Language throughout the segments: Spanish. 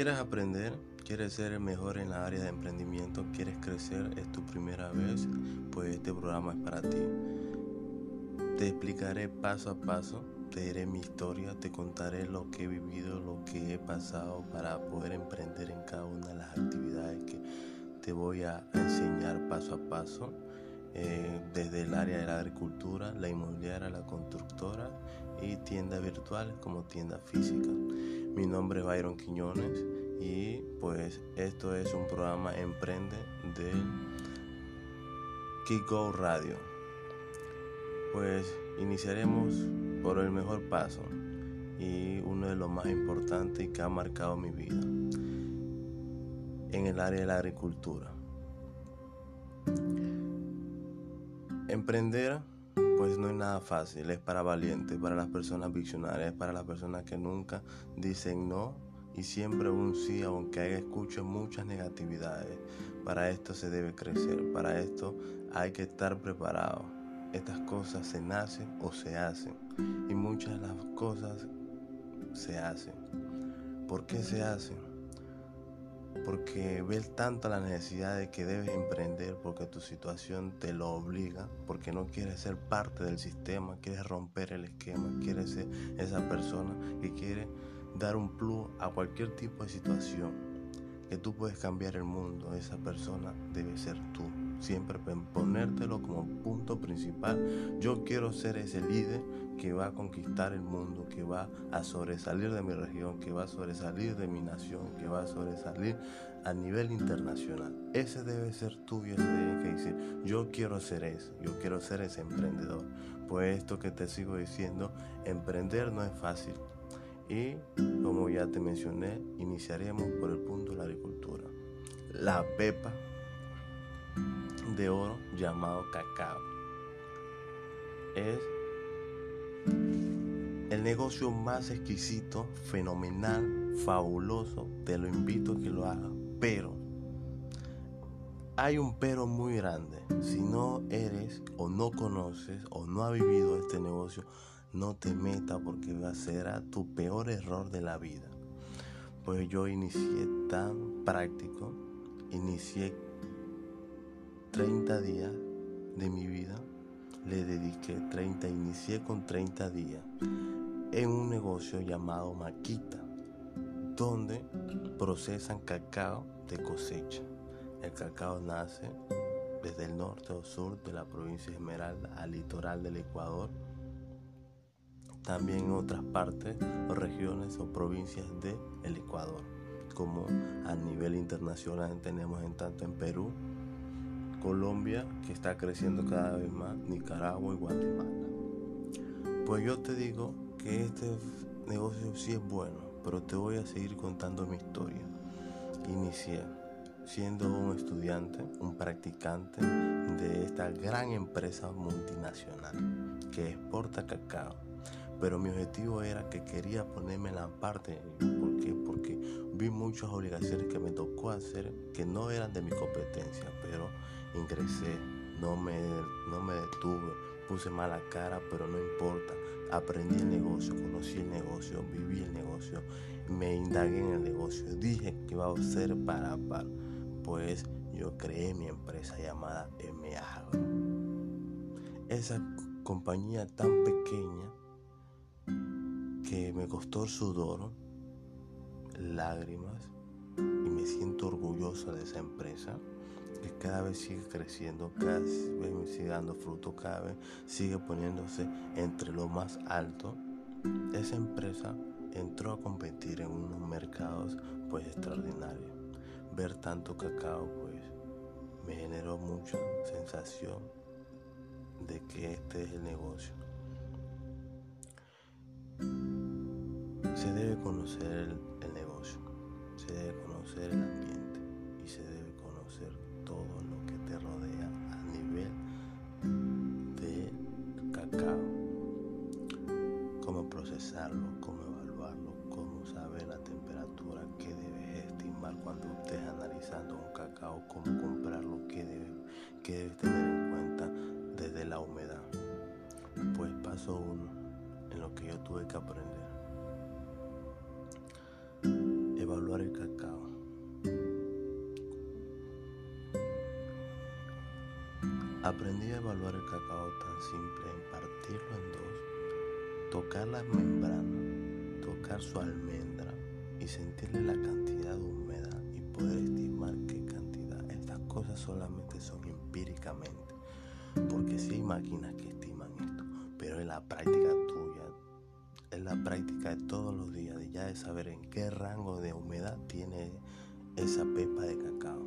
¿Quieres aprender? ¿Quieres ser mejor en la área de emprendimiento? ¿Quieres crecer? ¿Es tu primera vez? Pues este programa es para ti. Te explicaré paso a paso, te diré mi historia, te contaré lo que he vivido, lo que he pasado para poder emprender en cada una de las actividades que te voy a enseñar paso a paso. Eh, desde el área de la agricultura, la inmobiliaria, la constructora y tiendas virtuales como tienda física. Mi nombre es Byron Quiñones y pues esto es un programa Emprende de Kiko Radio. Pues iniciaremos por el mejor paso y uno de los más importantes que ha marcado mi vida en el área de la agricultura. Emprender pues no es nada fácil, es para valientes, para las personas visionarias, para las personas que nunca dicen no y siempre un sí, aunque haya escucho muchas negatividades. Para esto se debe crecer, para esto hay que estar preparado. Estas cosas se nacen o se hacen y muchas de las cosas se hacen. ¿Por qué se hacen? Porque ves tanto la necesidad de que debes emprender porque tu situación te lo obliga, porque no quieres ser parte del sistema, quieres romper el esquema, quieres ser esa persona que quiere dar un plus a cualquier tipo de situación, que tú puedes cambiar el mundo, esa persona debe ser tú. Siempre ponértelo como punto principal. Yo quiero ser ese líder que va a conquistar el mundo, que va a sobresalir de mi región, que va a sobresalir de mi nación, que va a sobresalir a nivel internacional. Ese debe ser tuyo, ese debe que decir, yo quiero ser eso, yo quiero ser ese emprendedor. Pues esto que te sigo diciendo, emprender no es fácil. Y como ya te mencioné, iniciaremos por el punto de la agricultura. La pepa de oro llamado cacao. Es el negocio más exquisito, fenomenal, fabuloso, te lo invito a que lo hagas. Pero hay un pero muy grande. Si no eres o no conoces o no has vivido este negocio, no te metas porque va a ser tu peor error de la vida. Pues yo inicié tan práctico, inicié 30 días de mi vida le dediqué 30, inicié con 30 días en un negocio llamado Maquita, donde procesan cacao de cosecha. El cacao nace desde el norte o sur de la provincia de Esmeralda al litoral del Ecuador, también en otras partes o regiones o provincias del Ecuador, como a nivel internacional tenemos en tanto en Perú, Colombia, que está creciendo cada vez más, Nicaragua y Guatemala. Pues yo te digo que este negocio sí es bueno, pero te voy a seguir contando mi historia. Inicié siendo un estudiante, un practicante de esta gran empresa multinacional que exporta cacao. Pero mi objetivo era que quería ponerme en la parte. ¿Por qué? Porque vi muchas obligaciones que me tocó hacer que no eran de mi competencia, pero ingresé, no me, no me detuve, puse mala cara, pero no importa. Aprendí el negocio, conocí el negocio, viví el negocio, me indagué en el negocio, dije que iba a ser para par. Pues yo creé mi empresa llamada M Esa compañía tan pequeña que me costó sudor, lágrimas y me siento orgulloso de esa empresa que cada vez sigue creciendo, cada vez sigue dando fruto, cada vez sigue poniéndose entre lo más alto, esa empresa entró a competir en unos mercados pues extraordinarios. Ver tanto cacao pues me generó mucha sensación de que este es el negocio. Se debe conocer el, negocio, se debe conocer el ambiente y se debe conocer todo lo que te rodea a nivel de cacao. Cómo procesarlo, cómo evaluarlo, cómo saber la temperatura que debes estimar cuando estés analizando un cacao, cómo comprarlo, qué debes, debes tener en cuenta desde la humedad. Pues paso uno en lo que yo tuve que aprender. Evaluar el cacao. Aprendí a evaluar el cacao tan simple en partirlo en dos, tocar la membrana, tocar su almendra y sentirle la cantidad de humedad y poder estimar qué cantidad. Estas cosas solamente son empíricamente, porque sí hay máquinas que estiman esto, pero en la práctica en la práctica de todos los días, de ya de saber en qué rango de humedad tiene esa pepa de cacao.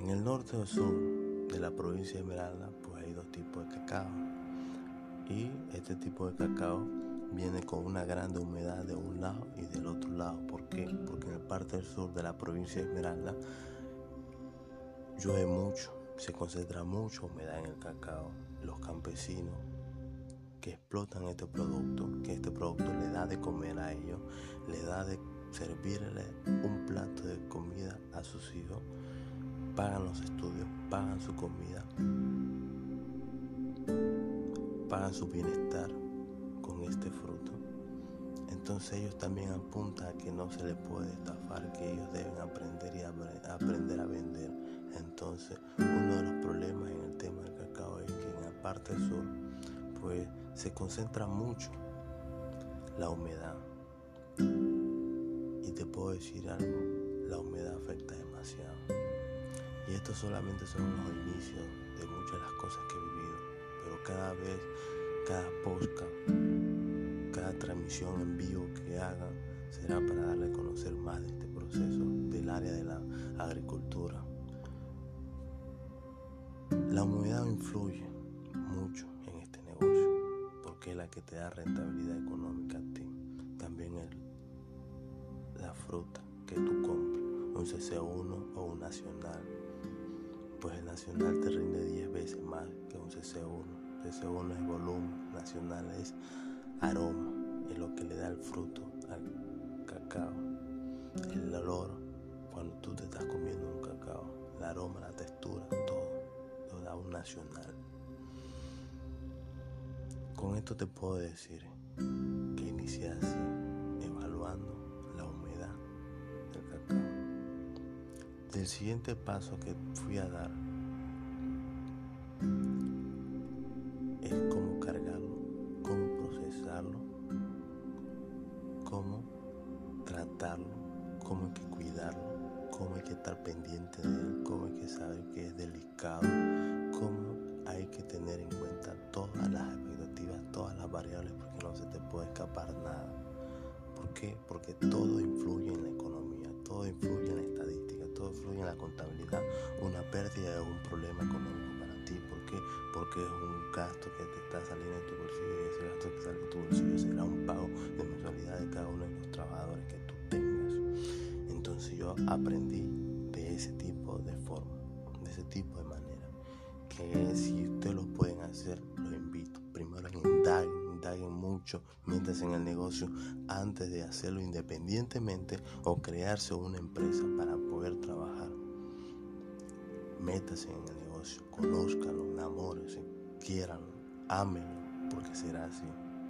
En el norte o sur de la provincia de Esmeralda, pues hay dos tipos de cacao. Y este tipo de cacao viene con una grande humedad de un lado y del otro lado. ¿Por qué? Porque en la parte del sur de la provincia de Esmeralda llueve mucho, se concentra mucha humedad en el cacao. Los campesinos que explotan este producto, que este producto le da de comer a ellos, le da de servirle un plato de comida a sus hijos, pagan los estudios, pagan su comida, pagan su bienestar con este fruto. Entonces ellos también apuntan a que no se les puede estafar, que ellos deben aprender y aprender a vender. Entonces uno de los problemas en el tema del cacao es que en la parte sur pues se concentra mucho la humedad. Y te puedo decir algo, la humedad afecta demasiado. Y estos solamente son los inicios de muchas de las cosas que he vivido. Pero cada vez, cada podcast, cada transmisión en vivo que hagan será para darle a conocer más de este proceso del área de la agricultura. La humedad influye mucho porque es la que te da rentabilidad económica a ti. También el, la fruta que tú compras, un CC1 o un nacional pues el nacional te rinde 10 veces más que un CC1. CC1 es volumen, nacional es aroma, es lo que le da el fruto al cacao. El olor, cuando tú te estás comiendo un cacao, el aroma, la textura, todo, lo da un nacional. Con esto te puedo decir que inicié así, evaluando la humedad del cacao. El siguiente paso que fui a dar es cómo cargarlo, cómo procesarlo, cómo tratarlo, cómo hay que cuidarlo, cómo hay que estar pendiente de él, cómo hay que saber que es delicado, puede escapar nada. ¿Por qué? Porque todo influye en la economía, todo influye en la estadística todo fluye en la contabilidad. Una pérdida es un problema económico para ti. ¿Por qué? Porque es un gasto que te está saliendo de tu bolsillo y ese gasto que sale de tu bolsillo será un pago de mensualidad de cada uno de los trabajadores que tú tengas. Entonces yo aprendí de ese tipo de forma, de ese tipo de manera. Que si ustedes lo pueden hacer, los invito. Mucho mientras en el negocio antes de hacerlo independientemente o crearse una empresa para poder trabajar. Métase en el negocio, conózcalo, enamórese, quieranlo, ámenlo, porque será así.